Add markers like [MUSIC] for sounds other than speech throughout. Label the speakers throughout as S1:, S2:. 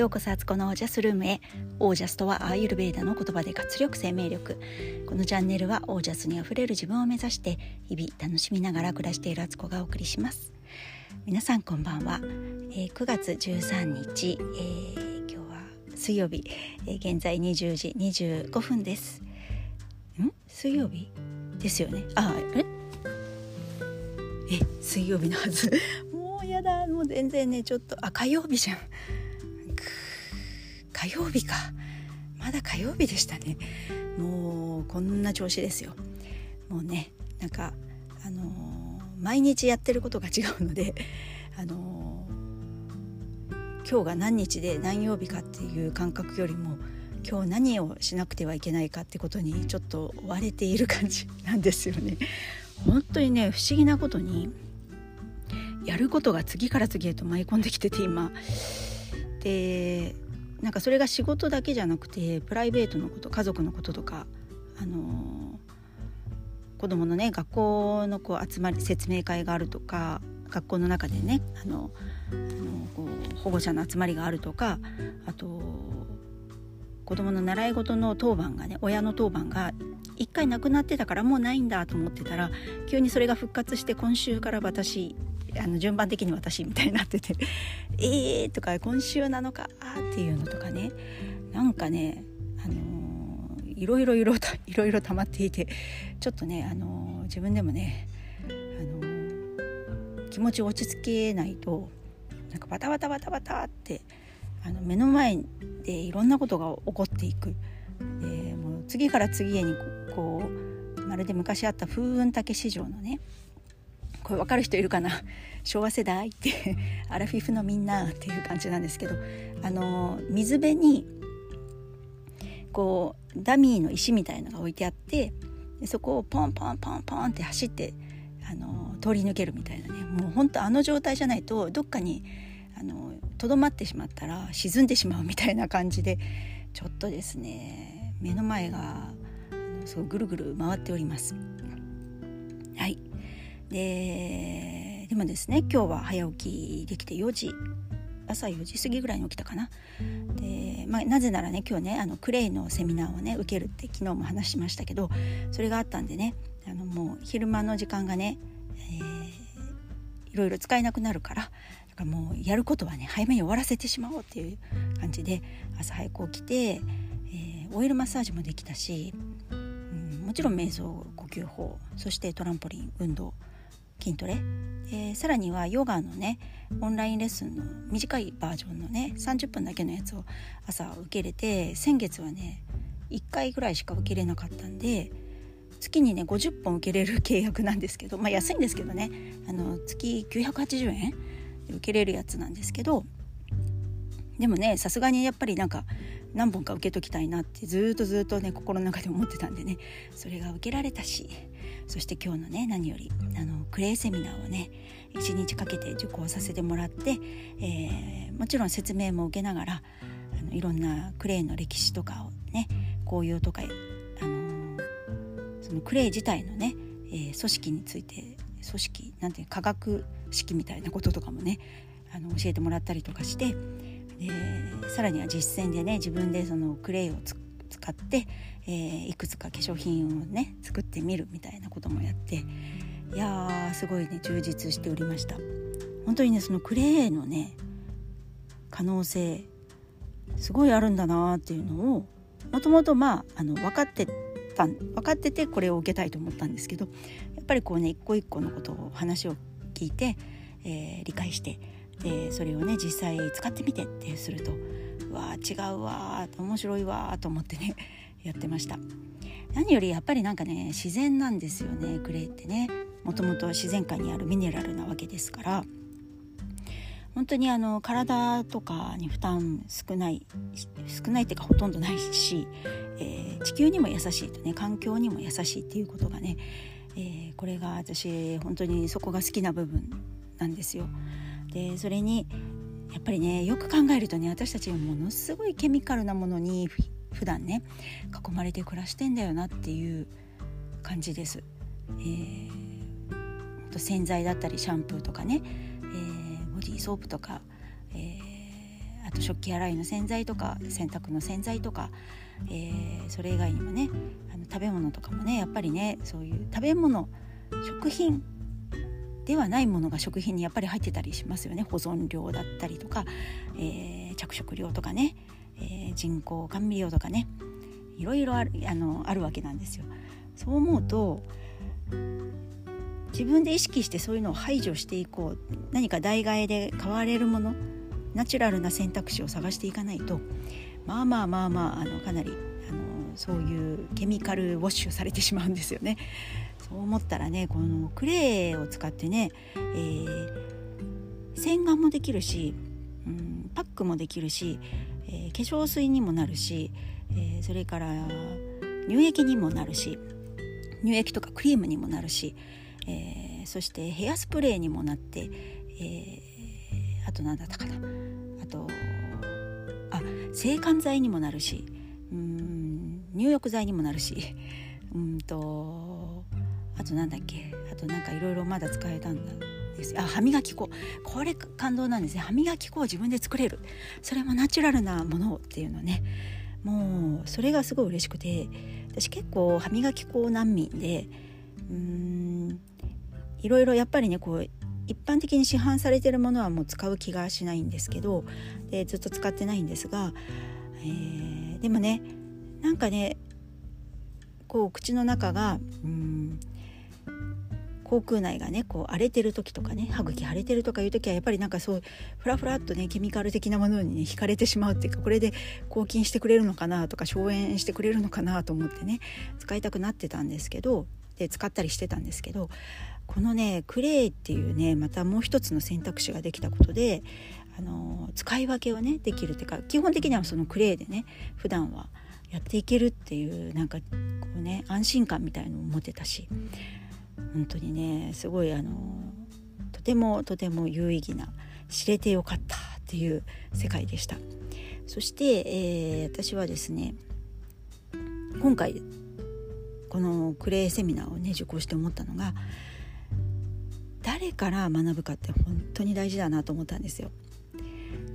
S1: ようこそあつこのオージャスルームへ。オージャスとはアーユルベーダの言葉で活力生命力。このチャンネルはオージャスにあふれる自分を目指して日々楽しみながら暮らしているあつこがお送りします。皆さんこんばんは、えー、9月13日、えー、今日は水曜日、えー、現在20時25分です。ん？水曜日？ですよね。あえ？え水曜日のはず。[LAUGHS] もうやだ。もう全然ねちょっとあ火曜日じゃん。火曜日か。まだ火曜日でしたね。もうこんな調子ですよ。もうねなんかあのー、毎日やってることが違うのであのー、今日が何日で何曜日かっていう感覚よりも今日何をしなくてはいけないかってことにちょっと追われている感じなんですよね。本当にね不思議なことにやることが次から次へと舞い込んできてて今。でなんかそれが仕事だけじゃなくてプライベートのこと家族のこととかあのー、子供のね学校のこう集まり説明会があるとか学校の中でねあのあのこう保護者の集まりがあるとかあと子供の習い事の当番がね親の当番が1回なくなってたからもうないんだと思ってたら急にそれが復活して今週から私あの順番的に私みたいになってて「[LAUGHS] えー」とか「今週なのか」っていうのとかねなんかね、あのー、いろいろいろ [LAUGHS] いろいろ溜まっていてちょっとね、あのー、自分でもね、あのー、気持ちを落ち着けないとなんかバタバタバタバタってあの目の前でいろんなことが起こっていく。でもう次から次へにこうまるで昔あった風雲竹市場のねこれ分かる人いるかな？昭和世代ってアラフィフのみんなっていう感じなんですけどあの水辺にこうダミーの石みたいのが置いてあってでそこをポンポンポンポンって走ってあの通り抜けるみたいなね。もうほんとあの状態じゃないとどっかにとどまってしまったら沈んでしまうみたいな感じでちょっとですね目の前がすごいぐるぐる回っております。はいででもですね今日は早起きできて4時朝4時過ぎぐらいに起きたかな。で、まあ、なぜならね今日ねあのクレイのセミナーをね受けるって昨日も話しましたけどそれがあったんでねあのもう昼間の時間がね、えー、いろいろ使えなくなるからだかもうやることはね早めに終わらせてしまおうっていう感じで朝早く起きて、えー、オイルマッサージもできたし、うん、もちろん瞑想呼吸法そしてトランポリン運動筋トレ、えー、さらにはヨガのねオンラインレッスンの短いバージョンのね30分だけのやつを朝受け入れて先月はね1回ぐらいしか受けれなかったんで月にね50本受けれる契約なんですけどまあ安いんですけどねあの月980円で受けれるやつなんですけどでもねさすがにやっぱりなんか何本か受けときたいなってずっとずっとね心の中で思ってたんでねそれが受けられたし。そして今日のね何よりあのクレイセミナーをね1日かけて受講させてもらって、えー、もちろん説明も受けながらあのいろんなクレイの歴史とかをね紅葉とか、あの、そのクレイ自体のね、えー、組織について組織なんていう科学式みたいなこととかもねあの教えてもらったりとかしてでさらには実践でね自分でそのクレイを作使って、えー、いくつか化粧品をね作ってみるみたいなこともやっていやーすごいね充実しておりました。本当にねそのクレイのね可能性すごいあるんだなっていうのをもともとまああの分かってた分かっててこれを受けたいと思ったんですけどやっぱりこうね一個一個のことを話を聞いて、えー、理解してでそれをね実際使ってみてってするとうわ違うわ面白いわと思ってね [LAUGHS] やってました。何よりやっぱりなんかね自然なんですよねクレイってね。もともと自然界にあるミネラルなわけですから。本当にあの体とかに負担少ない少ないっていうかほとんどないし、えー、地球にも優しいとね環境にも優しいっていうことがね、えー、これが私本当にそこが好きな部分なんですよ。でそれにやっぱりねよく考えるとね私たちはものすごいケミカルなものに普段ね囲まれて暮らしてんだよなっていう感じです。えー、と洗剤だったりシャンプーとかね、えー、ボディーソープとか、えー、あと食器洗いの洗剤とか洗濯の洗剤とか、えー、それ以外にもねあの食べ物とかもねやっぱりねそういう食べ物食品ではないものが食品にやっぱり入ってたりしますよね保存料だったりとか、えー、着色料とかね、えー、人工甘味料とかねいろいろあるあのあるわけなんですよ。そう思うと自分で意識してそういうのを排除していこう何か代替えで買われるものナチュラルな選択肢を探していかないとまあまあまあまああのかなりあのそういうケミカルウォッシュされてしまうんですよね。そう思ったらねこのクレーを使ってね、えー、洗顔もできるし、うん、パックもできるし、えー、化粧水にもなるし、えー、それから乳液にもなるし乳液とかクリームにもなるし、えー、そしてヘアスプレーにもなって、え、あと何だったかな。あとあ制汗剤にもなるしうん入浴剤にもなるしうんととなんだっけ？あとなんかいろいろまだ使えたんだ。です。あ歯磨き粉。これ感動なんですね。歯磨き粉を自分で作れる。それもナチュラルなものっていうのね。もうそれがすごい嬉しくて。私結構歯磨き粉難民で。うーん。いろいろやっぱりねこう一般的に市販されてるものはもう使う気がしないんですけど。でずっと使ってないんですが、えー、でもねなんかねこう口の中がうん。口腔内がねこう荒れてる時とかね歯茎腫れてるとかいう時はやっぱりなんかそうフラフラっとねケミカル的なものにね惹かれてしまうっていうかこれで抗菌してくれるのかなとか消炎してくれるのかなと思ってね使いたくなってたんですけどで使ったりしてたんですけどこのねクレイっていうねまたもう一つの選択肢ができたことであの使い分けをねできるっていうか基本的にはそのクレイでね普段はやっていけるっていうなんかこうね安心感みたいのを持てたし本当にねすごいあのとてもとても有意義な知れてよかったっていう世界でした。そして、えー、私はですね今回このクレイセミナーをね受講して思ったのが誰から学ぶかって本当に大事だなと思ったんですよ。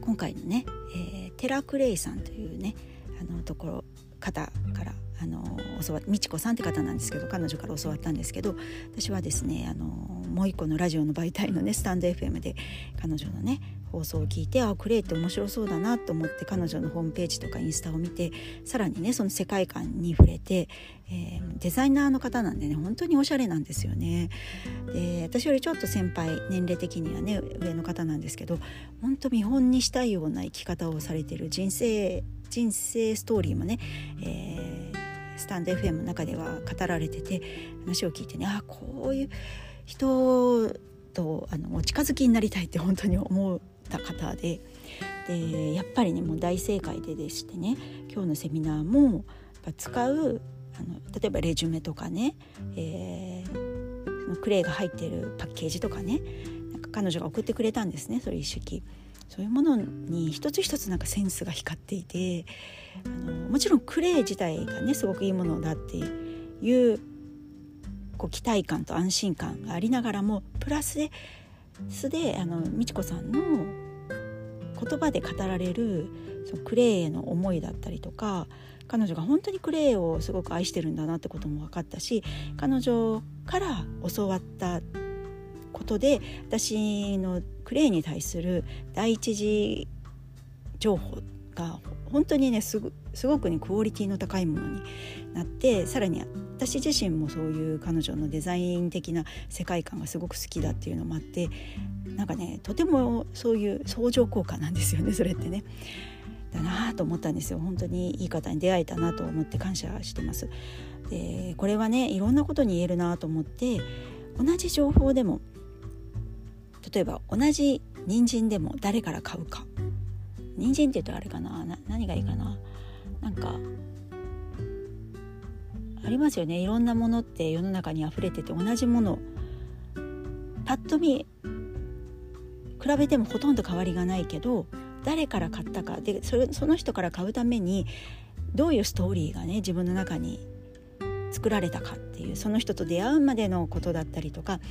S1: 今回のね、えー、テラクレイさんというねあのところ方からあの教わ美智子さんって方なんですけど彼女から教わったんですけど私はですねあのもう一個のラジオの媒体のねスタンド FM で彼女のね放送を聞いてあクレイって面白そうだなと思って彼女のホームページとかインスタを見てさらにねその世界観に触れて、えー、デザイナーの方なんでね本当におしゃれなんですよね。で私よりちょっと先輩年齢的にはね上の方なんですけど本当見本にしたいような生き方をされてる人生人生ストーリーもね、えー、スタンド FM の中では語られてて話を聞いてねあこういう人とあのお近づきになりたいって本当に思った方ででやっぱりねもう大正解ででしてね今日のセミナーも使うあの例えばレジュメとかね、えー、そのクレイが入ってるパッケージとかねなんか彼女が送ってくれたんですねそれ一式。そういうものに一つ一つなんかセンスが光っていてあのもちろんクレイ自体がねすごくいいものだっていうこう期待感と安心感がありながらもプラスで素であの美智子さんの言葉で語られるそのクレイへの思いだったりとか彼女が本当にクレイをすごく愛してるんだなってことも分かったし彼女から教わったことで私のクレイに対する第一次情報が本当にねすごくねクオリティの高いものになってさらに私自身もそういう彼女のデザイン的な世界観がすごく好きだっていうのもあってなんかねとてもそういう相乗効果なんですよね [LAUGHS] それってね。だなと思ったんですよ本当にいい方に出会えたなと思って感謝してます。でこれはねいろんなことに言えるなと思って同じ情報でも例えば同じ人参でも誰から買うか。人参って言うとあれかな何がいいかな？なんかありますよね。いろんなものって世の中に溢れてて同じもの。パッと見比べてもほとんど変わりがないけど誰から買ったか。でそれその人から買うためにどういうストーリーがね自分の中に作られたかっていうその人と出会うまでのことだったりとか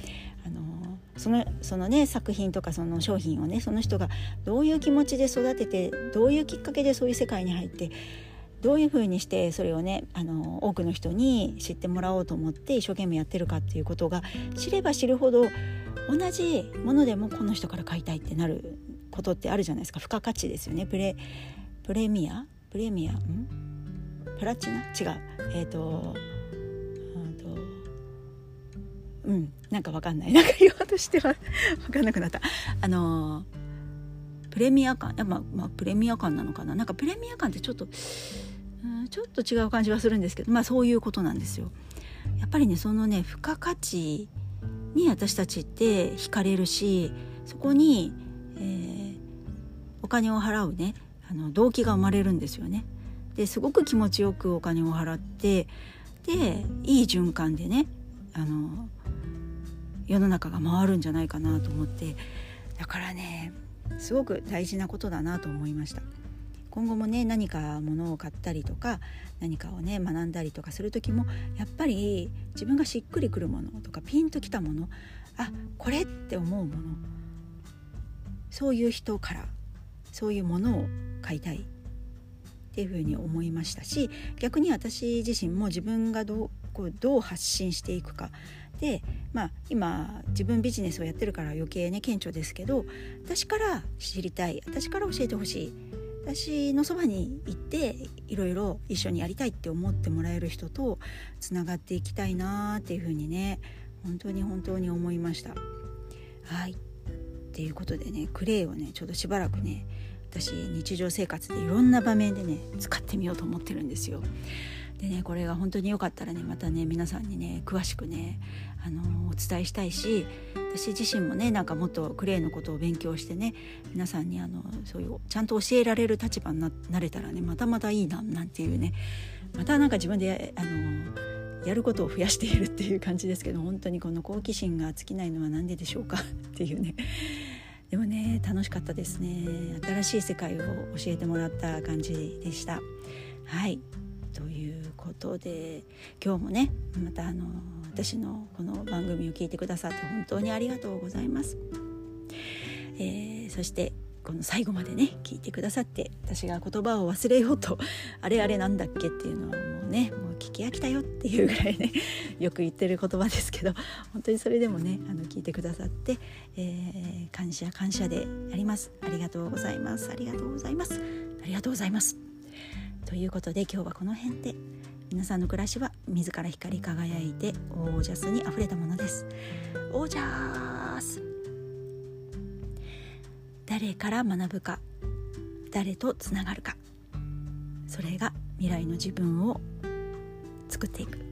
S1: そのそのね作品とかその商品をねその人がどういう気持ちで育ててどういうきっかけでそういう世界に入ってどういうふうにしてそれをねあの多くの人に知ってもらおうと思って一生懸命やってるかっていうことが知れば知るほど同じものでもこの人から買いたいってなることってあるじゃないですか。付加価値ですよね。プレプレミア？プレミア？ん？プラチナ？違う。えっ、ー、とうん。なんかわかんない。なんか言おうとしては分かんなくなった。あのプレミア感。やまあ、まあ、プレミア感なのかな。なんかプレミア感ってちょっとうんちょっと違う感じはするんですけどまあそういうことなんですよ。やっぱりねそのね付加価値に私たちって惹かれるしそこに、えー、お金を払うねあの動機が生まれるんですよね。ですごく気持ちよくお金を払ってでいい循環でねあの世の中が回るんじゃないかなと思ってだからねすごく大事なことだなと思いました。今後もね何か物を買ったりとか何かをね学んだりとかする時もやっぱり自分がしっくりくるものとかピンときたものあこれって思うもの。そういう人からそういうものを買いたい。っていうふうに思いましたし逆に私自身も自分がどうこうどう発信していくかでまあ今自分ビジネスをやってるから余計ね顕著ですけど私から知りたい私から教えてほしい私のそばに行っていろいろ一緒にやりたいって思ってもらえる人とつながっていきたいなっていうふうにね本当に本当に思いました。はいっていうことでねクレイをねちょうどしばらくね私日常生活でいろんな場面でね使ってみようと思ってるんですよ。でねこれが本当によかったらねまたね皆さんにね詳しくねあのお伝えしたいし私自身もねなんかもっとクレイのことを勉強してね皆さんにあのそういうちゃんと教えられる立場になれたらねまたまたいいななんていうね。またなんか自分であのやることを増やしているっていう感じですけど本当にこの好奇心が尽きないのは何ででしょうか？[LAUGHS] っていうね。でもね楽しかったですね。新しい世界を教えてもらった感じでした。はい。ということで今日もねまたあの私のこの番組を聞いてくださって本当にありがとうございます。えー、そしてこの最後までね聞いてくださって私が言葉を忘れようと [LAUGHS] あれあれなんだっけっていうのはもうねもう聞き飽きたよっていうぐらいね [LAUGHS] よく言ってる言葉ですけど本当にそれでもねあの聞いてくださって、えー、感謝感謝であります。ありがとうございます。ありがとうございます。ありがとうございます。ということで今日はこの辺で。皆さんの暮らしは自ら光り輝いてオージャスにあふれたものです。オージャス。誰から学ぶか。誰とつながるか。それが未来の自分を作っていく。